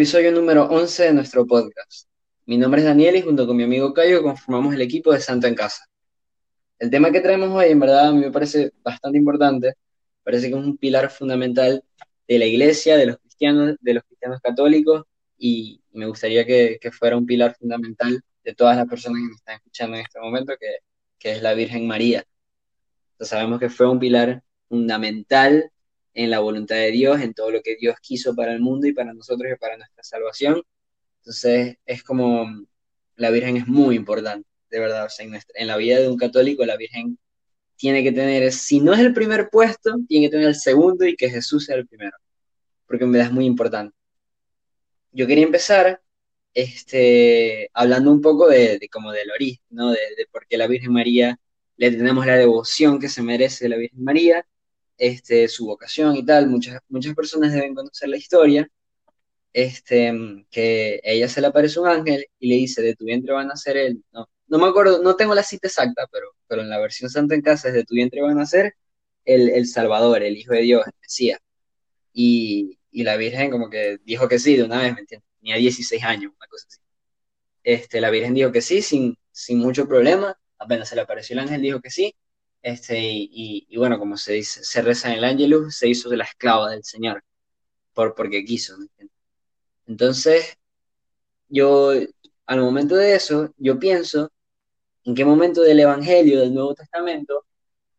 Episodio número 11 de nuestro podcast. Mi nombre es Daniel y junto con mi amigo Cayo conformamos el equipo de Santo en Casa. El tema que traemos hoy en verdad a mí me parece bastante importante, parece que es un pilar fundamental de la iglesia, de los cristianos, de los cristianos católicos y me gustaría que, fuera un pilar fundamental de todas las personas que me están escuchando en este momento, que, que es la Virgen María. Entonces sabemos que fue un pilar fundamental en la voluntad de Dios, en todo lo que Dios quiso para el mundo y para nosotros y para nuestra salvación. Entonces es como la Virgen es muy importante, de verdad. en, la vida de un católico la Virgen tiene que tener, si no es el primer puesto, tiene que tener el segundo y que Jesús sea el primero, porque en verdad es muy importante. Yo quería empezar este, hablando un poco de, como del origen, ¿no? De, de por qué la Virgen María le tenemos la devoción que se merece la Virgen María este, su vocación y tal. Muchas, muchas personas deben conocer la historia, este, que ella se le aparece un ángel y le dice, de tu vientre van a ser él. No, no me acuerdo, no tengo la cita exacta, pero, pero en la versión Santa en Casa es de tu vientre van a ser el, el Salvador, el Hijo de Dios, el Mesías. Y, y, la Virgen como que dijo que sí de una vez, ¿me entiendes? Tenía 16 años, una cosa así. Este, la Virgen dijo que sí, sin, sin mucho problema. Apenas se le apareció el ángel, dijo que sí. Este, y, bueno, como se dice, se reza en el Ángelus, se hizo de la esclava del Señor, por, porque quiso. Entonces, yo, al momento de eso, yo pienso en qué momento del Evangelio, del Nuevo Testamento,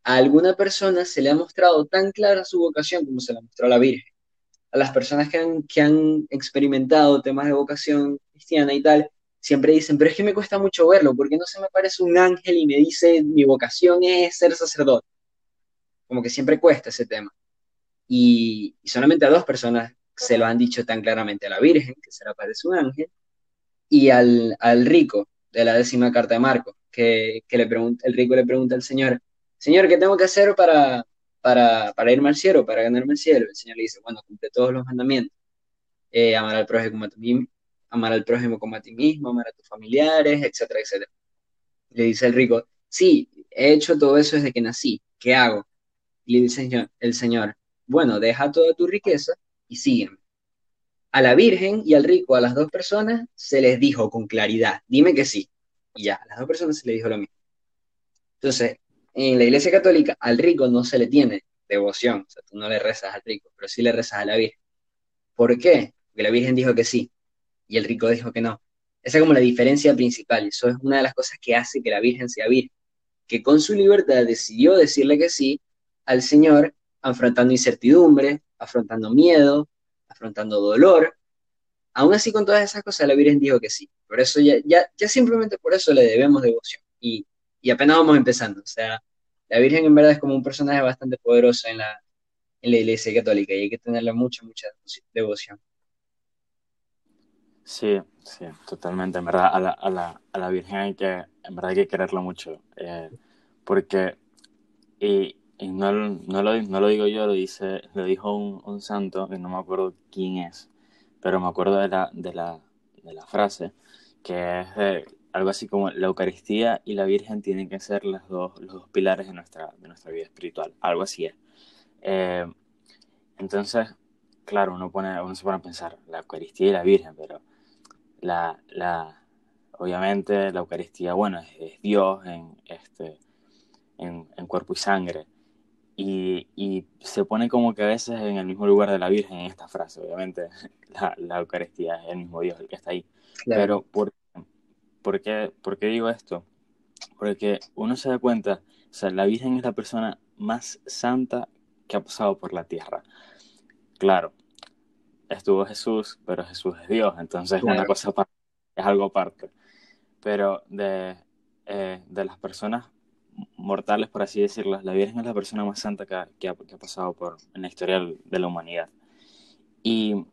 a alguna persona se le ha mostrado tan clara su vocación como se la mostró a la Virgen. A las personas que han, que han experimentado temas de vocación cristiana y tal, siempre dicen, pero es que me cuesta mucho verlo, porque no se me parece un ángel y me dice, mi vocación es ser sacerdote. Como que siempre cuesta ese tema. Y, solamente a dos personas se lo han dicho tan claramente, a la Virgen, que se le aparece un ángel, y al, al rico de la décima carta de Marcos, que, que le pregunta, el rico le pregunta al Señor, Señor, ¿qué tengo que hacer para, para, para irme al cielo, para ganarme el cielo? El Señor le dice, bueno, cumple todos los mandamientos. Eh, amar al prójimo como a ti, amar al prójimo como a ti mismo, amar a tus familiares, etcétera, etcétera. Le dice el rico, sí, he hecho todo eso desde que nací, ¿qué hago? Le dice el Señor, bueno, deja toda tu riqueza y sígueme. A la Virgen y al rico, a las dos personas, se les dijo con claridad, dime que sí. Y ya, a las dos personas se les dijo lo mismo. Entonces, en la Iglesia Católica, al rico no se le tiene devoción, o sea, tú no le rezas al rico, pero sí le rezas a la Virgen. ¿Por qué? Porque la Virgen dijo que sí y el rico dijo que no. Esa es como la diferencia principal. Eso es una de las cosas que hace que la Virgen sea virgen. Que con su libertad decidió decirle que sí al Señor, afrontando incertidumbre, afrontando miedo, afrontando dolor. Aún así, con todas esas cosas, la Virgen dijo que sí. Por eso ya, ya, ya simplemente por eso le debemos devoción. Y, y apenas vamos empezando. O sea, la Virgen en verdad es como un personaje bastante poderoso en la, en la Iglesia Católica y hay que tenerle mucha, mucha devoción. Sí, sí, totalmente. En verdad, a la, a la, a la Virgen hay que, en verdad hay que quererla mucho. Eh, porque, y, y no, no, lo, no, lo, digo yo, lo, dice, lo dijo un, un, santo, que no me acuerdo quién es, pero me acuerdo de la, de la, de la frase, que es algo así como la Eucaristía y la Virgen tienen que ser los dos, los dos pilares de nuestra, de nuestra vida espiritual. Algo así es. Eh, entonces, claro, uno, pone, uno se pone a pensar, la Eucaristía y la Virgen, pero la, la, obviamente la Eucaristía, bueno, es, Dios en, este, en, cuerpo y sangre. Y, y, se pone como que a veces en el mismo lugar de la Virgen en esta frase, obviamente la, la Eucaristía es el mismo Dios el que está ahí. Pero ¿por, por, qué, ¿por qué digo esto? Porque uno se da cuenta, o sea, la Virgen es la persona más santa que ha pasado por la tierra. Claro, estuvo Jesús, pero Jesús es Dios, entonces una cosa es algo aparte. Pero de, eh, de las personas mortales, por así decirlo, la Virgen es la persona más santa que ha, que ha, pasado por, en la historia de la humanidad. ¿Y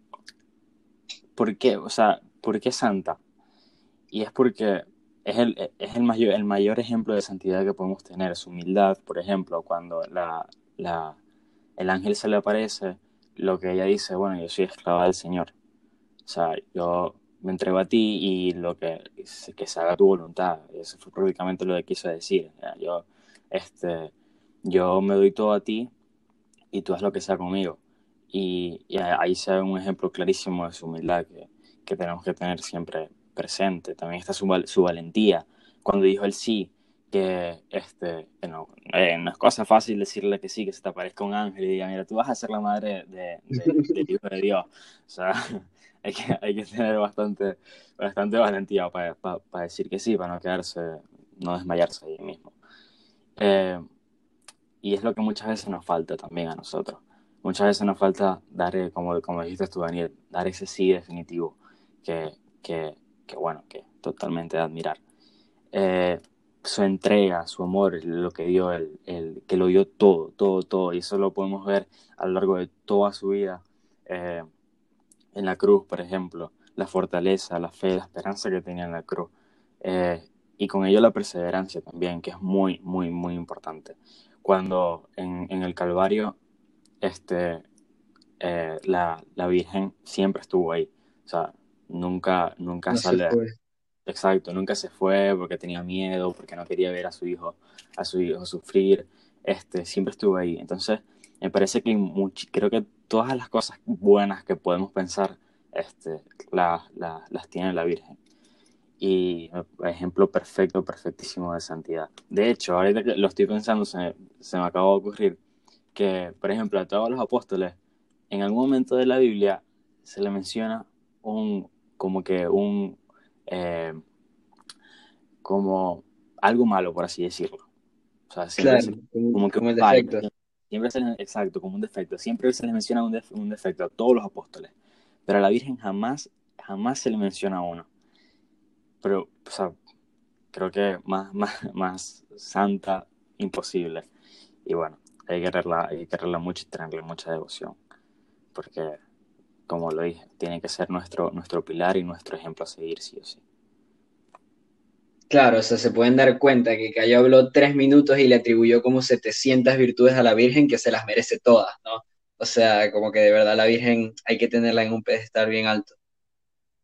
por qué? O sea, ¿por qué santa? Y es porque es el, es el, mayor, el mayor ejemplo de santidad que podemos tener, su humildad, por ejemplo, cuando la, la, el ángel se le aparece lo que ella dice, bueno, yo soy esclava del Señor. O sea, yo me entrego a ti y lo que, que se haga tu voluntad. Eso fue prácticamente lo que quiso decir. Yo, este, yo me doy todo a ti y tú haz lo que sea conmigo. y, ahí se ve un ejemplo clarísimo de su humildad que, que tenemos que tener siempre presente. También está su, su valentía. Cuando dijo el sí, que este, no, eh, no, es cosa fácil decirle que sí, que se te aparezca un ángel y diga, mira, tú vas a ser la madre de, del hijo de Dios. O sea, hay que, hay que tener bastante, bastante valentía para, para, decir que sí, para no quedarse, no desmayarse ahí mismo. Eh, y es lo que muchas veces nos falta también a nosotros. Muchas veces nos falta dar, eh, como, como dijiste tú, Daniel, dar ese sí definitivo que, que, que bueno, que totalmente de admirar. Eh, su entrega, su amor, lo que dio, el, que lo dio todo, todo, todo. Y eso lo podemos ver a lo largo de toda su vida. Eh, en la cruz, por ejemplo, la fortaleza, la fe, la esperanza que tenía en la cruz. Eh, y con ello la perseverancia también, que es muy, muy, muy importante. Cuando en, en el Calvario, este, eh, la, la, Virgen siempre estuvo ahí. O sea, nunca, nunca sale. Exacto, nunca se fue porque tenía miedo, porque no quería ver a su hijo, a su hijo sufrir, este, siempre estuvo ahí. Entonces, me parece que creo que todas las cosas buenas que podemos pensar, este, las tiene la Virgen. Y ejemplo perfecto, perfectísimo de santidad. De hecho, ahorita que lo estoy pensando, se, se me acabó de ocurrir que, por ejemplo, a todos los apóstoles, en algún momento de la Biblia se le menciona un, como que un, eh, como algo malo, por así decirlo. O sea, siempre como, que un defecto. Siempre se exacto, como un defecto. Siempre se le menciona un, un, defecto a todos los apóstoles. Pero a la Virgen jamás, jamás se le menciona uno. Pero, o sea, creo que más, más, más santa, imposible. Y bueno, hay que quererla, hay que quererla mucho y tenerle mucha devoción. Porque como lo dije, tiene que ser nuestro, nuestro pilar y nuestro ejemplo a seguir, sí o sí. Claro, o sea, se pueden dar cuenta que Cayo habló tres minutos y le atribuyó como 700 virtudes a la Virgen que se las merece todas, ¿no? O sea, como que de verdad la Virgen hay que tenerla en un pedestal bien alto.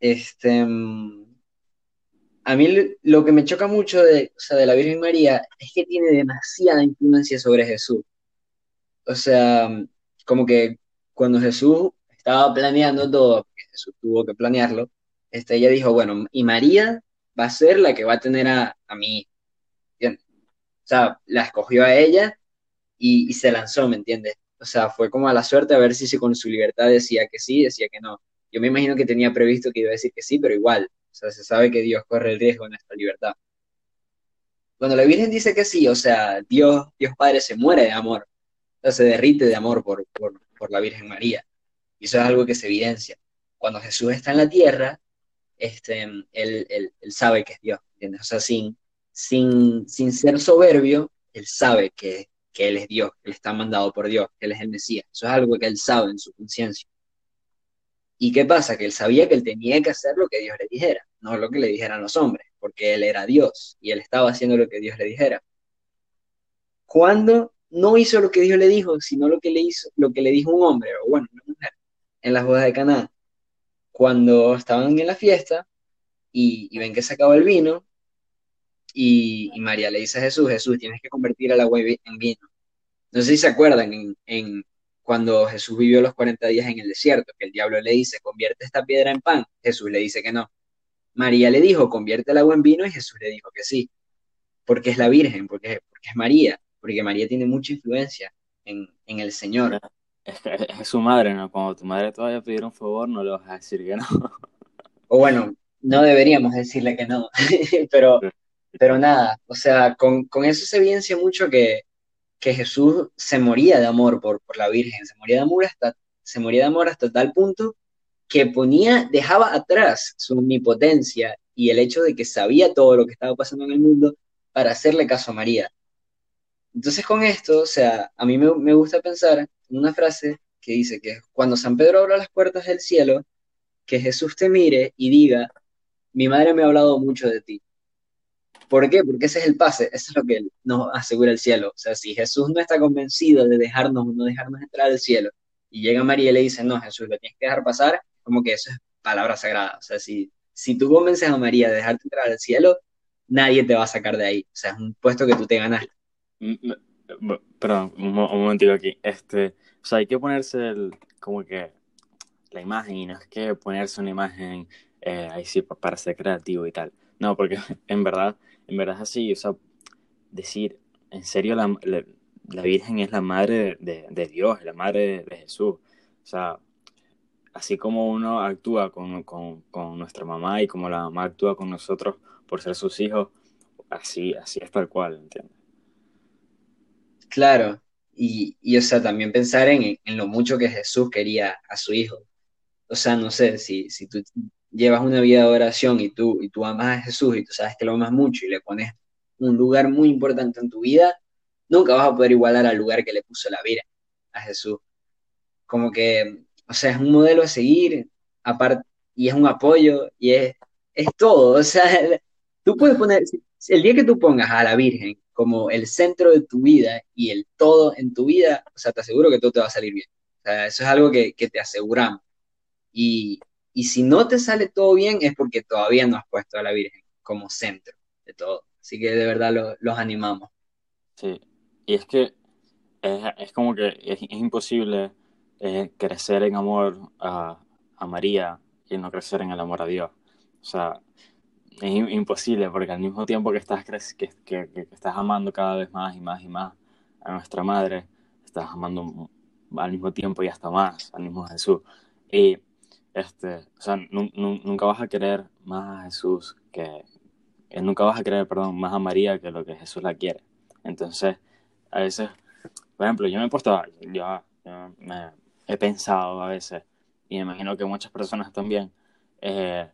Este, mm, a mí lo que me choca mucho de, o sea, de la Virgen María es que tiene demasiada influencia sobre Jesús. O sea, como que cuando Jesús estaba planeando todo, porque Jesús tuvo que planearlo, este, ella dijo, bueno, y María va a ser la que va a tener a, a mí. O sea, la escogió a ella y, se lanzó, ¿me entiendes? O sea, fue como a la suerte a ver si con su libertad decía que sí, decía que no. Yo me imagino que tenía previsto que iba a decir que sí, pero igual, o sea, se sabe que Dios corre el riesgo en nuestra libertad. Cuando la Virgen dice que sí, o sea, Dios, Dios Padre se muere de amor, o sea, se derrite de amor por, por, por la Virgen María. Y eso es algo que se evidencia. Cuando Jesús está en la tierra, este, él, él, sabe que es Dios, ¿entiendes? O sea, sin, sin, sin ser soberbio, él sabe que, que Él es Dios, que Él está mandado por Dios, que Él es el Mesías. Eso es algo que Él sabe en su conciencia. ¿Y qué pasa? Que Él sabía que Él tenía que hacer lo que Dios le dijera, no lo que le dijeran los hombres, porque Él era Dios y Él estaba haciendo lo que Dios le dijera. Cuando no hizo lo que Dios le dijo, sino lo que le hizo, lo que le dijo un hombre, o bueno, en las bodas de Caná, cuando estaban en la fiesta y, ven que se acabó el vino, y, María le dice a Jesús, Jesús, tienes que convertir el agua en vino. No sé si se acuerdan en, cuando Jesús vivió los 40 días en el desierto, que el diablo le dice, convierte esta piedra en pan. Jesús le dice que no. María le dijo, convierte el agua en vino, y Jesús le dijo que sí, porque es la Virgen, porque, porque es María, porque María tiene mucha influencia en, en el Señor es, es, su madre, ¿no? Cuando tu madre todavía pidiera un favor, no le vas a decir que no. O bueno, no deberíamos decirle que no, pero, pero nada, o sea, con, con, eso se evidencia mucho que, que Jesús se moría de amor por, por la Virgen, se moría de amor hasta, se moría de amor hasta tal punto que ponía, dejaba atrás su omnipotencia y el hecho de que sabía todo lo que estaba pasando en el mundo para hacerle caso a María. Entonces con esto, o sea, a mí me, gusta pensar una frase que dice que cuando San Pedro abra las puertas del cielo, que Jesús te mire y diga, mi madre me ha hablado mucho de ti. ¿Por qué? Porque ese es el pase, eso es lo que nos asegura el cielo. O sea, si Jesús no está convencido de dejarnos no dejarnos entrar al cielo, y llega María y le dice, no, Jesús, lo tienes que dejar pasar, como que eso es palabra sagrada. O sea, si, si tú convences a María de dejarte entrar al cielo, nadie te va a sacar de ahí. O sea, es un puesto que tú te ganaste. Perdón, un, momentito aquí. Este, o sea, hay que ponerse el, como que la imagen y no es que ponerse una imagen eh, ahí sí para ser creativo y tal. No, porque en verdad, en verdad es así, o sea, decir, en serio, la, la, Virgen es la madre de, de, Dios, la madre de, Jesús. O sea, así como uno actúa con, con, con, nuestra mamá y como la mamá actúa con nosotros por ser sus hijos, así, así es tal cual, ¿entiendes? Claro, y, y o sea, también pensar en, en, lo mucho que Jesús quería a su hijo. O sea, no sé, si, si tú llevas una vida de oración y tú, y tú amas a Jesús y tú sabes que lo amas mucho y le pones un lugar muy importante en tu vida, nunca vas a poder igualar al lugar que le puso la vida a Jesús. Como que, o sea, es un modelo a seguir, aparte, y es un apoyo, y es, es todo. O sea, tú puedes poner, el día que tú pongas a la Virgen como el centro de tu vida y el todo en tu vida, o sea, te aseguro que todo te va a salir bien. O sea, eso es algo que, que te aseguramos. Y, y si no te sale todo bien es porque todavía no has puesto a la Virgen como centro de todo. Así que de verdad los animamos. Sí, y es que es, como que es, imposible eh, crecer en amor a, a, María y no crecer en el amor a Dios. O sea, es imposible porque al mismo tiempo que estás, que, que, que, estás amando cada vez más y más y más a nuestra madre, estás amando al mismo tiempo y hasta más al mismo Jesús. Y este, o sea, nunca vas a querer más a Jesús que, eh, nunca vas a querer, perdón, más a María que lo que Jesús la quiere. Entonces, a veces, por ejemplo, yo me he puesto, yo, me he pensado a veces, y me imagino que muchas personas también, eh,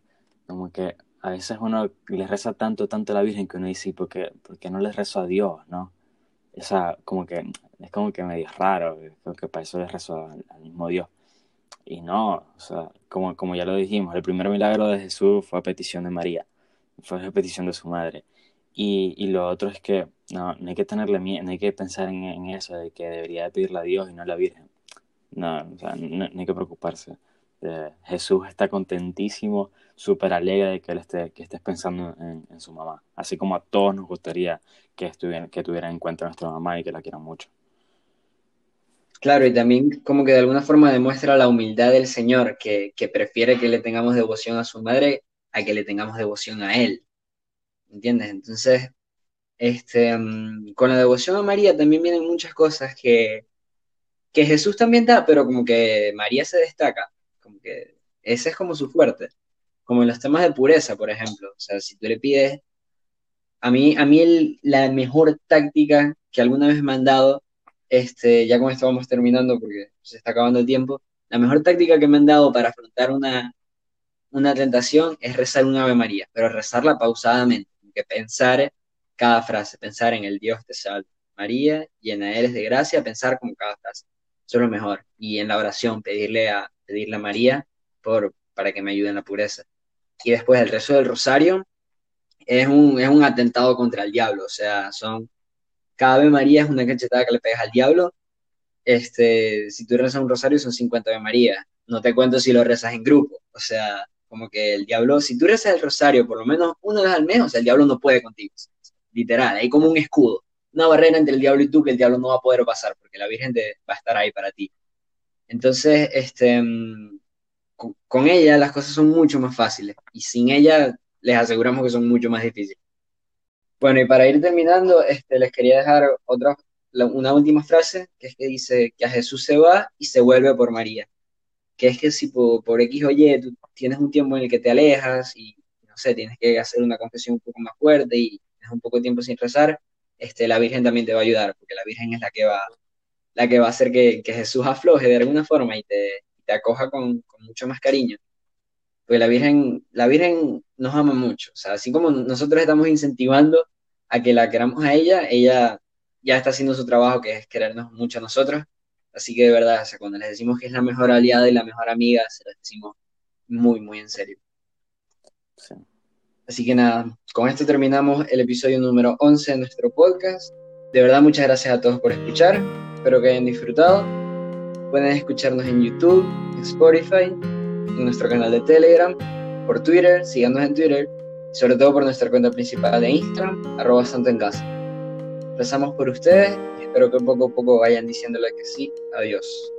como que a veces uno le reza tanto, tanto a la Virgen que uno dice, ¿por qué, por qué no le rezo a Dios, no? O sea, como que es como que medio raro, que para eso le rezo al mismo Dios. Y no, o sea, como, como ya lo dijimos, el primer milagro de Jesús fue a petición de María, fue a petición de su madre. Y, y lo otro es que no, no hay que tenerle miedo, no hay que pensar en, en, eso, de que debería pedirle a Dios y no a la Virgen. No, o sea, no, hay que preocuparse. Eh, Jesús está contentísimo, súper alegre de que estés pensando en, su mamá. Así como a todos nos gustaría que, estuvieran, que tuvieran en cuenta a nuestra mamá y que la quieran mucho. Claro, y también como que de alguna forma demuestra la humildad del Señor, que, que, prefiere que le tengamos devoción a su madre a que le tengamos devoción a Él. ¿Entiendes? Entonces, este, mm, con la devoción a María también vienen muchas cosas que, que Jesús también da, pero como que María se destaca, como ese es como su fuerte, como en los temas de pureza, por ejemplo. O sea, si tú le pides, a mí, a mí el, la mejor táctica que alguna vez me han dado este, ya con esto terminando porque se está acabando el tiempo. La mejor táctica que me han dado para afrontar una, una tentación es rezar un Ave María, pero rezarla pausadamente, que pensar cada frase, pensar en el Dios te salve, María, llena eres de gracia, pensar como cada frase. Eso es lo mejor. Y en la oración, pedirle a, pedirle a María por, para que me ayude en la pureza. Y después el rezo del rosario es un, es un atentado contra el diablo, o sea, son cada Ave María es una cachetada que le pegas al diablo. Este, si tú rezas un rosario son 50 Ave María. No te cuento si lo rezas en grupo. O sea, como que el diablo, si tú rezas el rosario por lo menos una vez al mes, el diablo no puede contigo. Literal, hay como un escudo, una barrera entre el diablo y tú que el diablo no va a poder pasar porque la Virgen va a estar ahí para ti. Entonces, este, mm, con ella las cosas son mucho más fáciles y sin ella les aseguramos que son mucho más difíciles. Bueno, y para ir terminando, este, les quería dejar otra, una última frase, que es que dice que a Jesús se va y se vuelve por María. Que es que si por, por X o Y tú tienes un tiempo en el que te alejas y, no sé, tienes que hacer una confesión un poco más fuerte y tienes un poco de tiempo sin rezar, este, la Virgen también te va a ayudar, porque la Virgen es la que va, la que va a hacer que, que Jesús afloje de alguna forma y te, te acoja con, con mucho más cariño porque la Virgen, la Virgen nos ama mucho. O sea, así como nosotros estamos incentivando a que la queramos a ella, ella ya está haciendo su trabajo, que es querernos mucho a nosotros. Así que de verdad, o sea, cuando les decimos que es la mejor aliada y la mejor amiga, se lo decimos muy, muy en serio. Así que nada, con esto terminamos el episodio número 11 de nuestro podcast. De verdad, muchas gracias a todos por escuchar. Espero que hayan disfrutado. Pueden escucharnos en YouTube, en Spotify en nuestro canal de Telegram, por Twitter, síganos en Twitter, y sobre todo por nuestra cuenta principal de Instagram, arroba santo en casa. Rezamos por ustedes y espero que poco a poco vayan diciéndole que sí. Adiós.